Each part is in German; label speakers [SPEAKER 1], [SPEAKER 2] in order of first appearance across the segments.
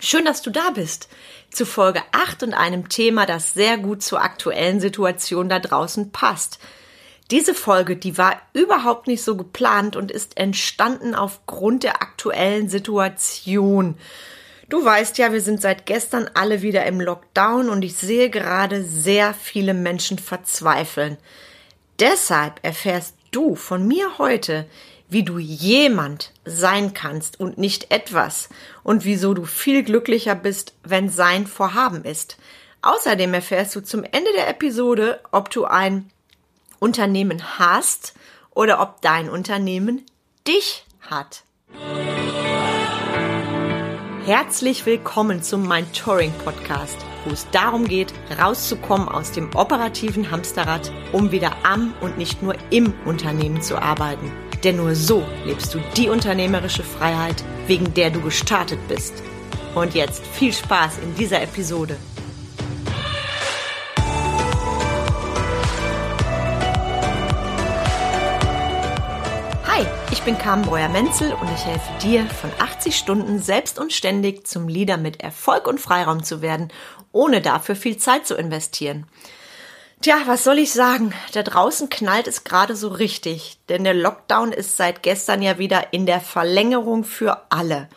[SPEAKER 1] Schön, dass du da bist. Zu Folge 8 und einem Thema, das sehr gut zur aktuellen Situation da draußen passt. Diese Folge, die war überhaupt nicht so geplant und ist entstanden aufgrund der aktuellen Situation. Du weißt ja, wir sind seit gestern alle wieder im Lockdown und ich sehe gerade sehr viele Menschen verzweifeln. Deshalb erfährst du von mir heute, wie du jemand sein kannst und nicht etwas und wieso du viel glücklicher bist, wenn sein Vorhaben ist. Außerdem erfährst du zum Ende der Episode, ob du ein Unternehmen hast oder ob dein Unternehmen dich hat. Herzlich willkommen zum Mind Touring Podcast, wo es darum geht, rauszukommen aus dem operativen Hamsterrad, um wieder am und nicht nur im Unternehmen zu arbeiten. Denn nur so lebst du die unternehmerische Freiheit, wegen der du gestartet bist. Und jetzt viel Spaß in dieser Episode. Hi, ich bin Carmen Breuer-Menzel und ich helfe dir, von 80 Stunden selbst und ständig zum Leader mit Erfolg und Freiraum zu werden, ohne dafür viel Zeit zu investieren. Tja, was soll ich sagen? Da draußen knallt es gerade so richtig, denn der Lockdown ist seit gestern ja wieder in der Verlängerung für alle.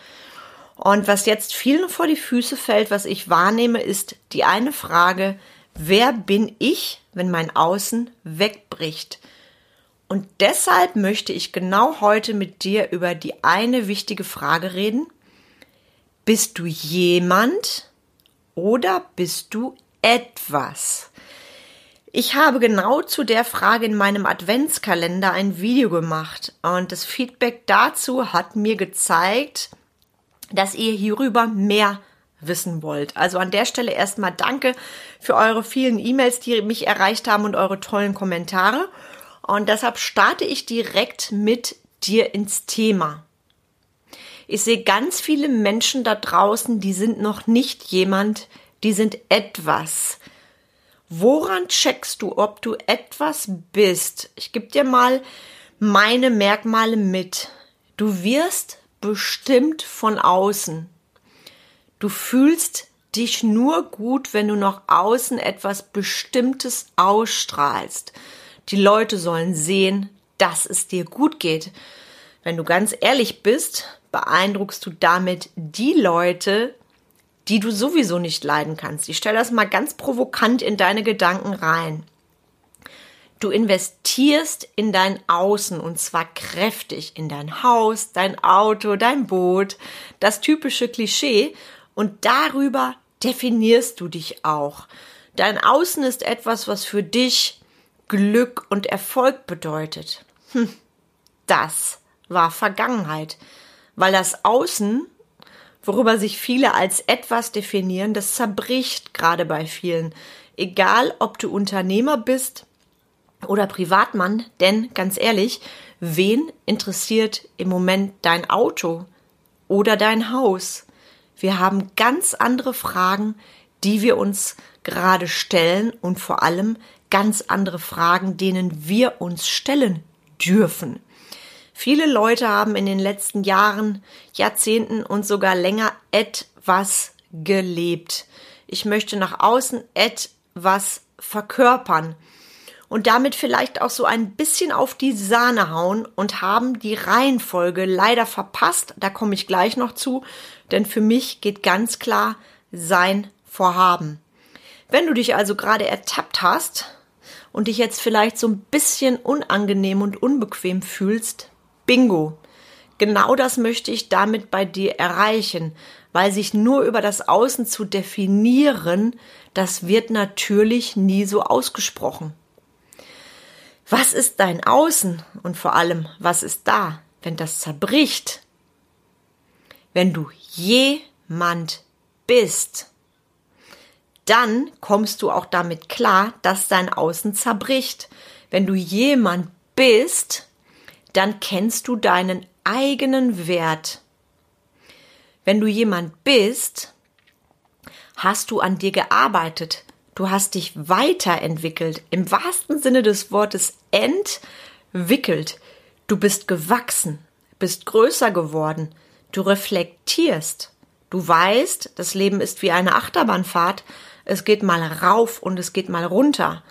[SPEAKER 1] Und was jetzt vielen vor die Füße fällt, was ich wahrnehme, ist die eine Frage, wer bin ich, wenn mein Außen wegbricht? Und deshalb möchte ich genau heute mit dir über die eine wichtige Frage reden. Bist du jemand oder bist du etwas? Ich habe genau zu der Frage in meinem Adventskalender ein Video gemacht und das Feedback dazu hat mir gezeigt, dass ihr hierüber mehr wissen wollt. Also an der Stelle erstmal danke für eure vielen E-Mails, die mich erreicht haben und eure tollen Kommentare. Und deshalb starte ich direkt mit dir ins Thema. Ich sehe ganz viele Menschen da draußen, die sind noch nicht jemand, die sind etwas. Woran checkst du, ob du etwas bist? Ich gebe dir mal meine Merkmale mit. Du wirst bestimmt von außen. Du fühlst dich nur gut, wenn du nach außen etwas Bestimmtes ausstrahlst. Die Leute sollen sehen, dass es dir gut geht. Wenn du ganz ehrlich bist, beeindruckst du damit die Leute, die du sowieso nicht leiden kannst. Ich stelle das mal ganz provokant in deine Gedanken rein. Du investierst in dein Außen und zwar kräftig in dein Haus, dein Auto, dein Boot, das typische Klischee und darüber definierst du dich auch. Dein Außen ist etwas, was für dich Glück und Erfolg bedeutet. Hm, das war Vergangenheit, weil das Außen worüber sich viele als etwas definieren, das zerbricht gerade bei vielen. Egal, ob du Unternehmer bist oder Privatmann, denn ganz ehrlich, wen interessiert im Moment dein Auto oder dein Haus? Wir haben ganz andere Fragen, die wir uns gerade stellen und vor allem ganz andere Fragen, denen wir uns stellen dürfen. Viele Leute haben in den letzten Jahren, Jahrzehnten und sogar länger etwas gelebt. Ich möchte nach außen etwas verkörpern und damit vielleicht auch so ein bisschen auf die Sahne hauen und haben die Reihenfolge leider verpasst. Da komme ich gleich noch zu, denn für mich geht ganz klar sein Vorhaben. Wenn du dich also gerade ertappt hast und dich jetzt vielleicht so ein bisschen unangenehm und unbequem fühlst, Bingo. Genau das möchte ich damit bei dir erreichen, weil sich nur über das Außen zu definieren, das wird natürlich nie so ausgesprochen. Was ist dein Außen und vor allem, was ist da, wenn das zerbricht? Wenn du jemand bist, dann kommst du auch damit klar, dass dein Außen zerbricht. Wenn du jemand bist, dann kennst du deinen eigenen Wert. Wenn du jemand bist, hast du an dir gearbeitet, du hast dich weiterentwickelt, im wahrsten Sinne des Wortes entwickelt. Du bist gewachsen, bist größer geworden, du reflektierst, Du weißt, das Leben ist wie eine Achterbahnfahrt. Es geht mal rauf und es geht mal runter.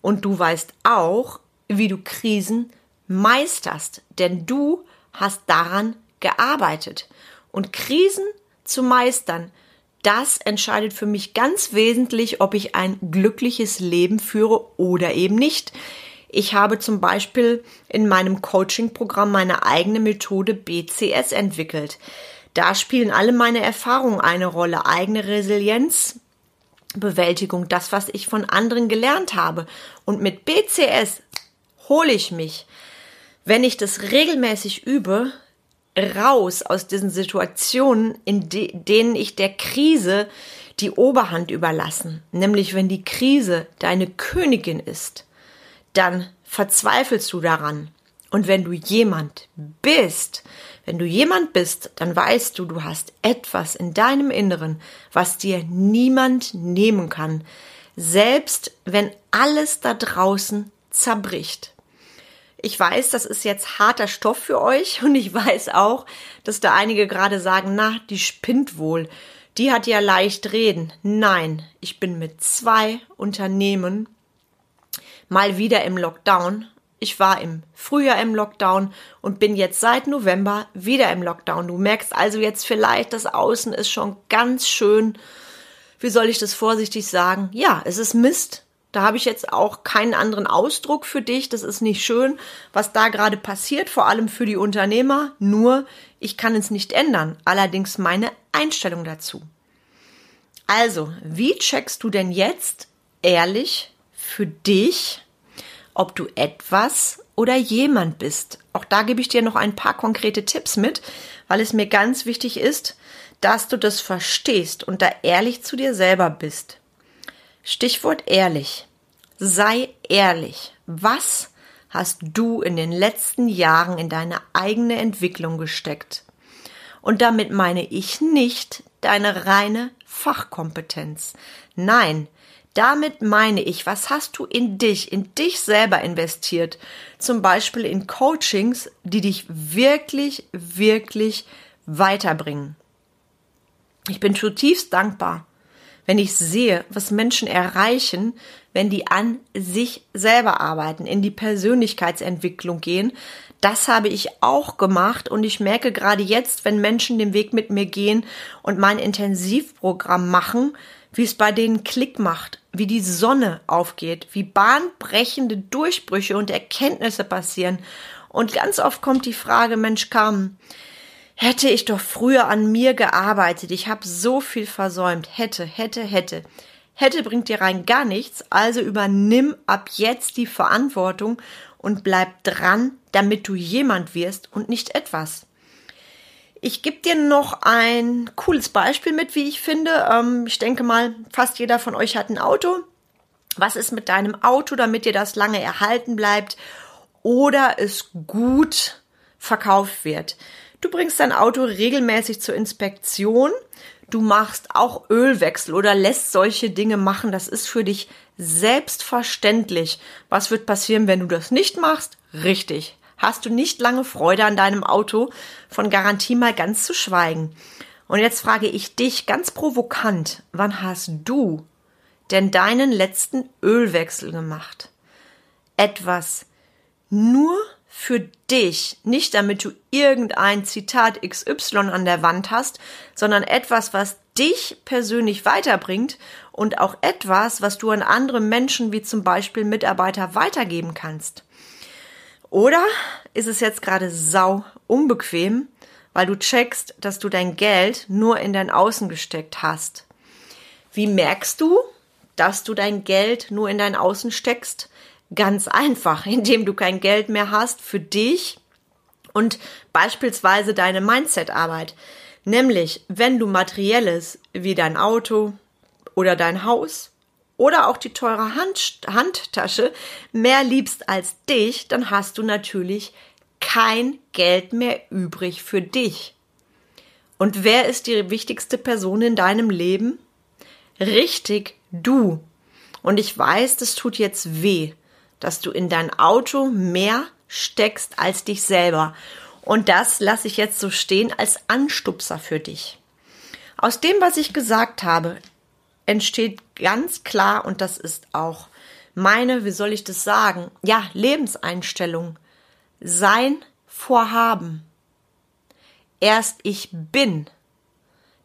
[SPEAKER 1] Und du weißt auch, wie du Krisen meisterst, denn du hast daran gearbeitet. Und Krisen zu meistern, das entscheidet für mich ganz wesentlich, ob ich ein glückliches Leben führe oder eben nicht. Ich habe zum Beispiel in meinem Coaching-Programm meine eigene Methode BCS entwickelt. Da spielen alle meine Erfahrungen eine Rolle, eigene Resilienz, Bewältigung, das, was ich von anderen gelernt habe. Und mit BCS hole ich mich, wenn ich das regelmäßig übe, raus aus diesen Situationen, in de denen ich der Krise die Oberhand überlassen. Nämlich wenn die Krise deine Königin ist, dann verzweifelst du daran. Und wenn du jemand bist, wenn du jemand bist, dann weißt du, du hast etwas in deinem Inneren, was dir niemand nehmen kann, selbst wenn alles da draußen zerbricht. Ich weiß, das ist jetzt harter Stoff für euch und ich weiß auch, dass da einige gerade sagen, na, die spinnt wohl. Die hat ja leicht reden. Nein, ich bin mit zwei Unternehmen mal wieder im Lockdown. Ich war im Frühjahr im Lockdown und bin jetzt seit November wieder im Lockdown. Du merkst also jetzt vielleicht, das Außen ist schon ganz schön, wie soll ich das vorsichtig sagen? Ja, es ist Mist. Da habe ich jetzt auch keinen anderen Ausdruck für dich. Das ist nicht schön, was da gerade passiert, vor allem für die Unternehmer. Nur, ich kann es nicht ändern. Allerdings meine Einstellung dazu. Also, wie checkst du denn jetzt ehrlich für dich, ob du etwas oder jemand bist? Auch da gebe ich dir noch ein paar konkrete Tipps mit, weil es mir ganz wichtig ist, dass du das verstehst und da ehrlich zu dir selber bist. Stichwort ehrlich. Sei ehrlich. Was hast du in den letzten Jahren in deine eigene Entwicklung gesteckt? Und damit meine ich nicht deine reine Fachkompetenz. Nein, damit meine ich, was hast du in dich, in dich selber investiert? Zum Beispiel in Coachings, die dich wirklich, wirklich weiterbringen. Ich bin zutiefst dankbar wenn ich sehe, was Menschen erreichen, wenn die an sich selber arbeiten, in die Persönlichkeitsentwicklung gehen. Das habe ich auch gemacht und ich merke gerade jetzt, wenn Menschen den Weg mit mir gehen und mein Intensivprogramm machen, wie es bei denen Klick macht, wie die Sonne aufgeht, wie bahnbrechende Durchbrüche und Erkenntnisse passieren. Und ganz oft kommt die Frage, Mensch, Carmen, Hätte ich doch früher an mir gearbeitet. Ich habe so viel versäumt. Hätte, hätte, hätte. Hätte bringt dir rein gar nichts. Also übernimm ab jetzt die Verantwortung und bleib dran, damit du jemand wirst und nicht etwas. Ich gebe dir noch ein cooles Beispiel mit, wie ich finde. Ähm, ich denke mal, fast jeder von euch hat ein Auto. Was ist mit deinem Auto, damit dir das lange erhalten bleibt oder es gut verkauft wird? Du bringst dein Auto regelmäßig zur Inspektion. Du machst auch Ölwechsel oder lässt solche Dinge machen. Das ist für dich selbstverständlich. Was wird passieren, wenn du das nicht machst? Richtig. Hast du nicht lange Freude an deinem Auto, von Garantie mal ganz zu schweigen. Und jetzt frage ich dich ganz provokant, wann hast du denn deinen letzten Ölwechsel gemacht? Etwas nur für dich, nicht damit du irgendein Zitat XY an der Wand hast, sondern etwas, was dich persönlich weiterbringt und auch etwas, was du an andere Menschen wie zum Beispiel Mitarbeiter weitergeben kannst. Oder ist es jetzt gerade sau unbequem, weil du checkst, dass du dein Geld nur in dein Außen gesteckt hast? Wie merkst du, dass du dein Geld nur in dein Außen steckst? Ganz einfach, indem du kein Geld mehr hast für dich und beispielsweise deine Mindset-Arbeit. Nämlich, wenn du materielles wie dein Auto oder dein Haus oder auch die teure Hand, Handtasche mehr liebst als dich, dann hast du natürlich kein Geld mehr übrig für dich. Und wer ist die wichtigste Person in deinem Leben? Richtig, du. Und ich weiß, das tut jetzt weh dass du in dein Auto mehr steckst als dich selber. Und das lasse ich jetzt so stehen als Anstupser für dich. Aus dem, was ich gesagt habe, entsteht ganz klar, und das ist auch meine, wie soll ich das sagen, ja, Lebenseinstellung, sein Vorhaben. Erst ich bin,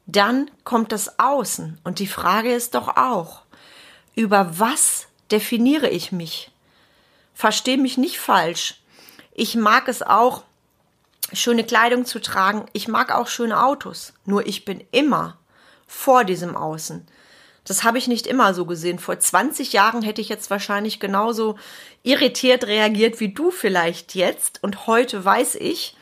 [SPEAKER 1] dann kommt das Außen. Und die Frage ist doch auch, über was definiere ich mich? Versteh mich nicht falsch. Ich mag es auch, schöne Kleidung zu tragen. Ich mag auch schöne Autos. Nur ich bin immer vor diesem Außen. Das habe ich nicht immer so gesehen. Vor 20 Jahren hätte ich jetzt wahrscheinlich genauso irritiert reagiert wie du vielleicht jetzt. Und heute weiß ich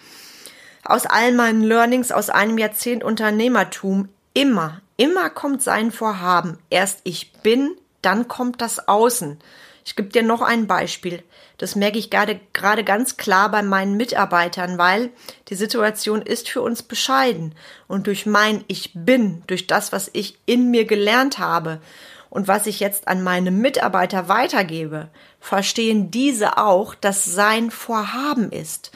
[SPEAKER 1] aus all meinen Learnings aus einem Jahrzehnt Unternehmertum immer, immer kommt sein Vorhaben. Erst ich bin, dann kommt das Außen. Ich gebe dir noch ein Beispiel. Das merke ich gerade, gerade ganz klar bei meinen Mitarbeitern, weil die Situation ist für uns bescheiden. Und durch mein Ich bin, durch das, was ich in mir gelernt habe und was ich jetzt an meine Mitarbeiter weitergebe, verstehen diese auch, dass sein Vorhaben ist.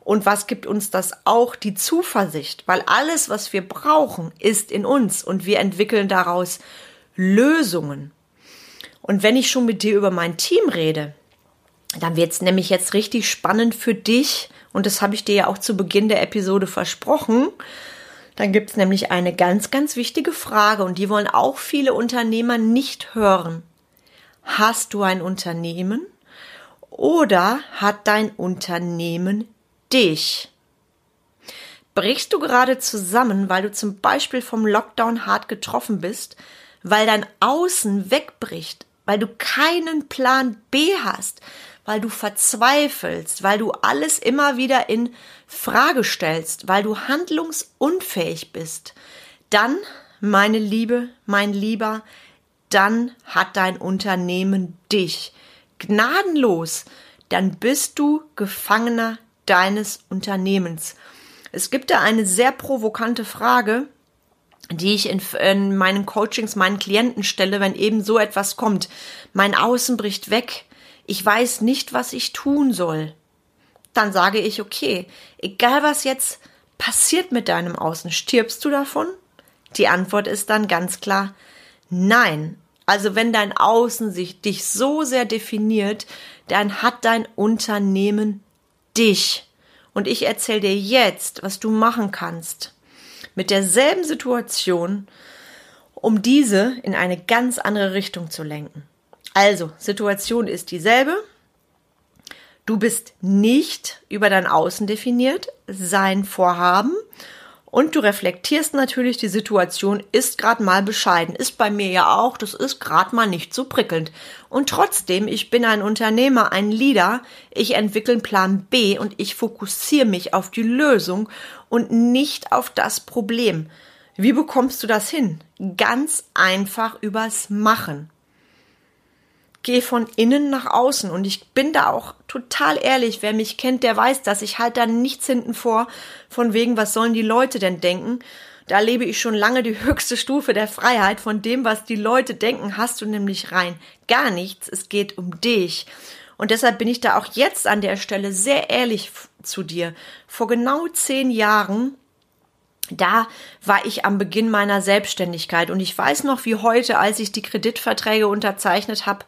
[SPEAKER 1] Und was gibt uns das auch? Die Zuversicht, weil alles, was wir brauchen, ist in uns und wir entwickeln daraus Lösungen. Und wenn ich schon mit dir über mein Team rede, dann wird es nämlich jetzt richtig spannend für dich. Und das habe ich dir ja auch zu Beginn der Episode versprochen. Dann gibt es nämlich eine ganz, ganz wichtige Frage und die wollen auch viele Unternehmer nicht hören. Hast du ein Unternehmen oder hat dein Unternehmen dich? Brichst du gerade zusammen, weil du zum Beispiel vom Lockdown hart getroffen bist, weil dein Außen wegbricht, weil du keinen Plan B hast, weil du verzweifelst, weil du alles immer wieder in Frage stellst, weil du handlungsunfähig bist, dann, meine Liebe, mein Lieber, dann hat dein Unternehmen dich gnadenlos, dann bist du Gefangener deines Unternehmens. Es gibt da eine sehr provokante Frage, die ich in, in, meinen Coachings meinen Klienten stelle, wenn eben so etwas kommt. Mein Außen bricht weg ich weiß nicht, was ich tun soll, dann sage ich, okay, egal was jetzt passiert mit deinem Außen, stirbst du davon? Die Antwort ist dann ganz klar, nein. Also wenn dein Außen sich dich so sehr definiert, dann hat dein Unternehmen dich. Und ich erzähle dir jetzt, was du machen kannst. Mit derselben Situation, um diese in eine ganz andere Richtung zu lenken. Also, Situation ist dieselbe. Du bist nicht über dein Außen definiert, sein Vorhaben. Und du reflektierst natürlich, die Situation ist gerade mal bescheiden. Ist bei mir ja auch, das ist gerade mal nicht so prickelnd. Und trotzdem, ich bin ein Unternehmer, ein Leader, ich entwickle einen Plan B und ich fokussiere mich auf die Lösung und nicht auf das Problem. Wie bekommst du das hin? Ganz einfach übers Machen gehe von innen nach außen und ich bin da auch total ehrlich. Wer mich kennt, der weiß das. Ich halte da nichts hinten vor, von wegen, was sollen die Leute denn denken? Da lebe ich schon lange die höchste Stufe der Freiheit. Von dem, was die Leute denken, hast du nämlich rein gar nichts. Es geht um dich. Und deshalb bin ich da auch jetzt an der Stelle sehr ehrlich zu dir. Vor genau zehn Jahren da war ich am Beginn meiner Selbstständigkeit und ich weiß noch wie heute, als ich die Kreditverträge unterzeichnet habe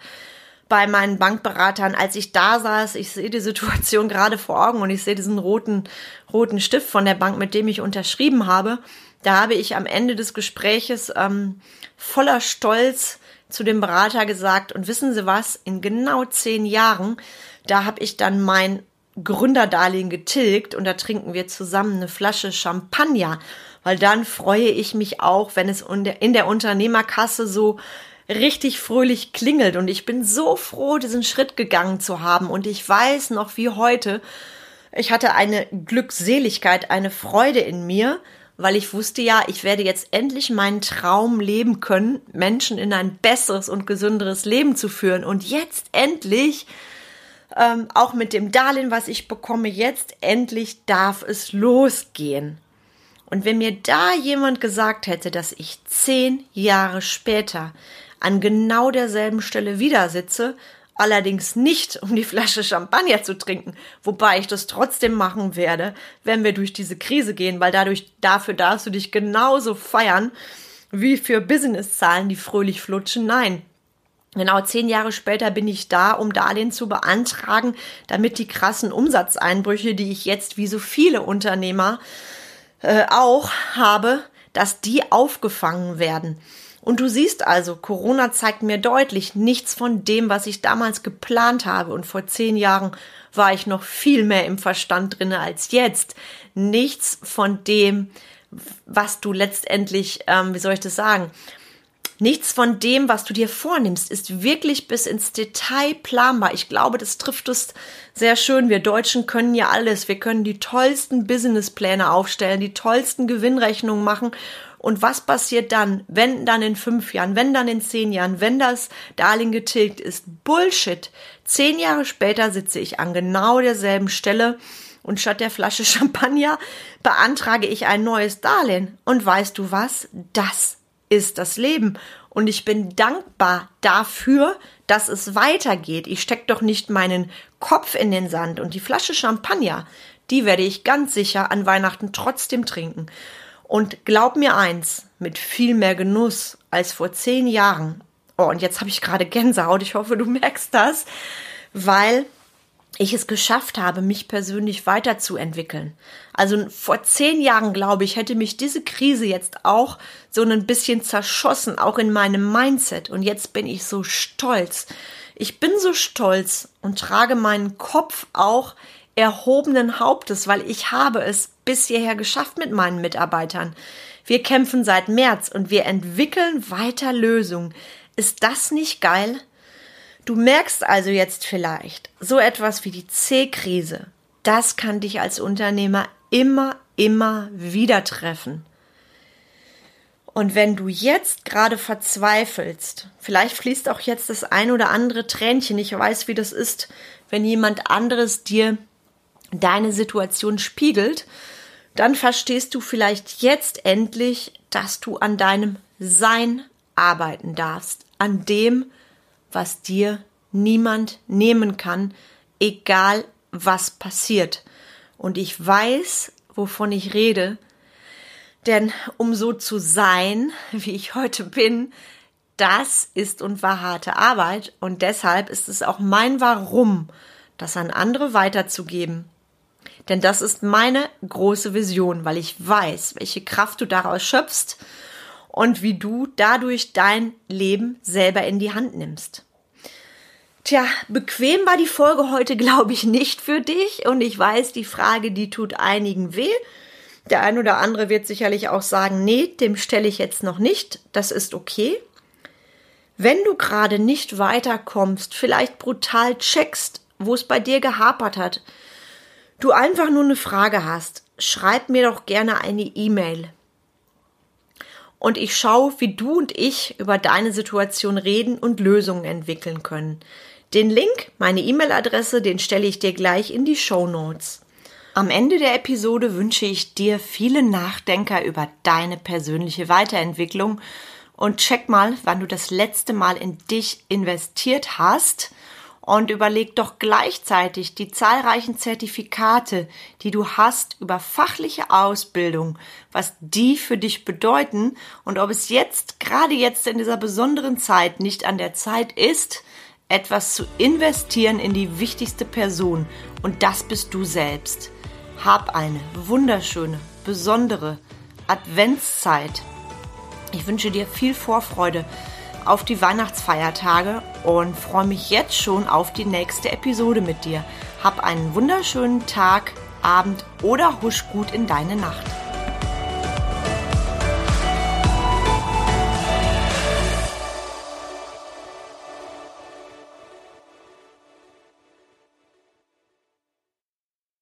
[SPEAKER 1] bei meinen Bankberatern, als ich da saß, ich sehe die Situation gerade vor Augen und ich sehe diesen roten roten Stift von der Bank, mit dem ich unterschrieben habe. Da habe ich am Ende des Gespräches ähm, voller Stolz zu dem Berater gesagt und wissen Sie was? In genau zehn Jahren, da habe ich dann mein Gründerdarlehen getilgt und da trinken wir zusammen eine Flasche Champagner, weil dann freue ich mich auch, wenn es in der Unternehmerkasse so richtig fröhlich klingelt. Und ich bin so froh, diesen Schritt gegangen zu haben. Und ich weiß noch wie heute, ich hatte eine Glückseligkeit, eine Freude in mir, weil ich wusste ja, ich werde jetzt endlich meinen Traum leben können, Menschen in ein besseres und gesünderes Leben zu führen. Und jetzt endlich ähm, auch mit dem Darlehen, was ich bekomme, jetzt endlich darf es losgehen. Und wenn mir da jemand gesagt hätte, dass ich zehn Jahre später an genau derselben Stelle wieder sitze, Allerdings nicht, um die Flasche Champagner zu trinken, wobei ich das trotzdem machen werde, wenn wir durch diese Krise gehen, weil dadurch, dafür darfst du dich genauso feiern wie für Businesszahlen, die fröhlich flutschen. Nein, Genau zehn Jahre später bin ich da, um Darlehen zu beantragen, damit die krassen Umsatzeinbrüche, die ich jetzt wie so viele Unternehmer äh, auch habe, dass die aufgefangen werden. Und du siehst also, Corona zeigt mir deutlich nichts von dem, was ich damals geplant habe. Und vor zehn Jahren war ich noch viel mehr im Verstand drinne als jetzt. Nichts von dem, was du letztendlich, ähm, wie soll ich das sagen, Nichts von dem, was du dir vornimmst, ist wirklich bis ins Detail planbar. Ich glaube, das trifft es sehr schön. Wir Deutschen können ja alles. Wir können die tollsten Businesspläne aufstellen, die tollsten Gewinnrechnungen machen. Und was passiert dann, wenn dann in fünf Jahren, wenn dann in zehn Jahren, wenn das Darlehen getilgt ist? Bullshit. Zehn Jahre später sitze ich an genau derselben Stelle und statt der Flasche Champagner beantrage ich ein neues Darlehen. Und weißt du was? Das ist das Leben. Und ich bin dankbar dafür, dass es weitergeht. Ich stecke doch nicht meinen Kopf in den Sand. Und die Flasche Champagner, die werde ich ganz sicher an Weihnachten trotzdem trinken. Und glaub mir eins, mit viel mehr Genuss als vor zehn Jahren. Oh, und jetzt habe ich gerade Gänsehaut. Ich hoffe, du merkst das, weil ich es geschafft habe, mich persönlich weiterzuentwickeln. Also vor zehn Jahren, glaube ich, hätte mich diese Krise jetzt auch so ein bisschen zerschossen, auch in meinem Mindset. Und jetzt bin ich so stolz. Ich bin so stolz und trage meinen Kopf auch erhobenen Hauptes, weil ich habe es bis hierher geschafft mit meinen Mitarbeitern. Wir kämpfen seit März und wir entwickeln weiter Lösungen. Ist das nicht geil? Du merkst also jetzt vielleicht, so etwas wie die C-Krise, das kann dich als Unternehmer immer, immer wieder treffen. Und wenn du jetzt gerade verzweifelst, vielleicht fließt auch jetzt das ein oder andere Tränchen, ich weiß, wie das ist, wenn jemand anderes dir deine Situation spiegelt, dann verstehst du vielleicht jetzt endlich, dass du an deinem Sein arbeiten darfst, an dem, was dir niemand nehmen kann, egal was passiert. Und ich weiß, wovon ich rede, denn um so zu sein, wie ich heute bin, das ist und war harte Arbeit und deshalb ist es auch mein Warum, das an andere weiterzugeben. Denn das ist meine große Vision, weil ich weiß, welche Kraft du daraus schöpfst und wie du dadurch dein Leben selber in die Hand nimmst. Tja, bequem war die Folge heute, glaube ich, nicht für dich. Und ich weiß, die Frage, die tut einigen weh. Der ein oder andere wird sicherlich auch sagen, nee, dem stelle ich jetzt noch nicht. Das ist okay. Wenn du gerade nicht weiterkommst, vielleicht brutal checkst, wo es bei dir gehapert hat, du einfach nur eine Frage hast, schreib mir doch gerne eine E-Mail. Und ich schaue, wie du und ich über deine Situation reden und Lösungen entwickeln können. Den Link, meine E-Mail-Adresse, den stelle ich dir gleich in die Show Notes. Am Ende der Episode wünsche ich dir viele Nachdenker über deine persönliche Weiterentwicklung und check mal, wann du das letzte Mal in dich investiert hast und überleg doch gleichzeitig die zahlreichen Zertifikate, die du hast über fachliche Ausbildung, was die für dich bedeuten und ob es jetzt, gerade jetzt in dieser besonderen Zeit, nicht an der Zeit ist, etwas zu investieren in die wichtigste Person und das bist du selbst. Hab eine wunderschöne, besondere Adventszeit. Ich wünsche dir viel Vorfreude auf die Weihnachtsfeiertage und freue mich jetzt schon auf die nächste Episode mit dir. Hab einen wunderschönen Tag, Abend oder husch gut in deine Nacht.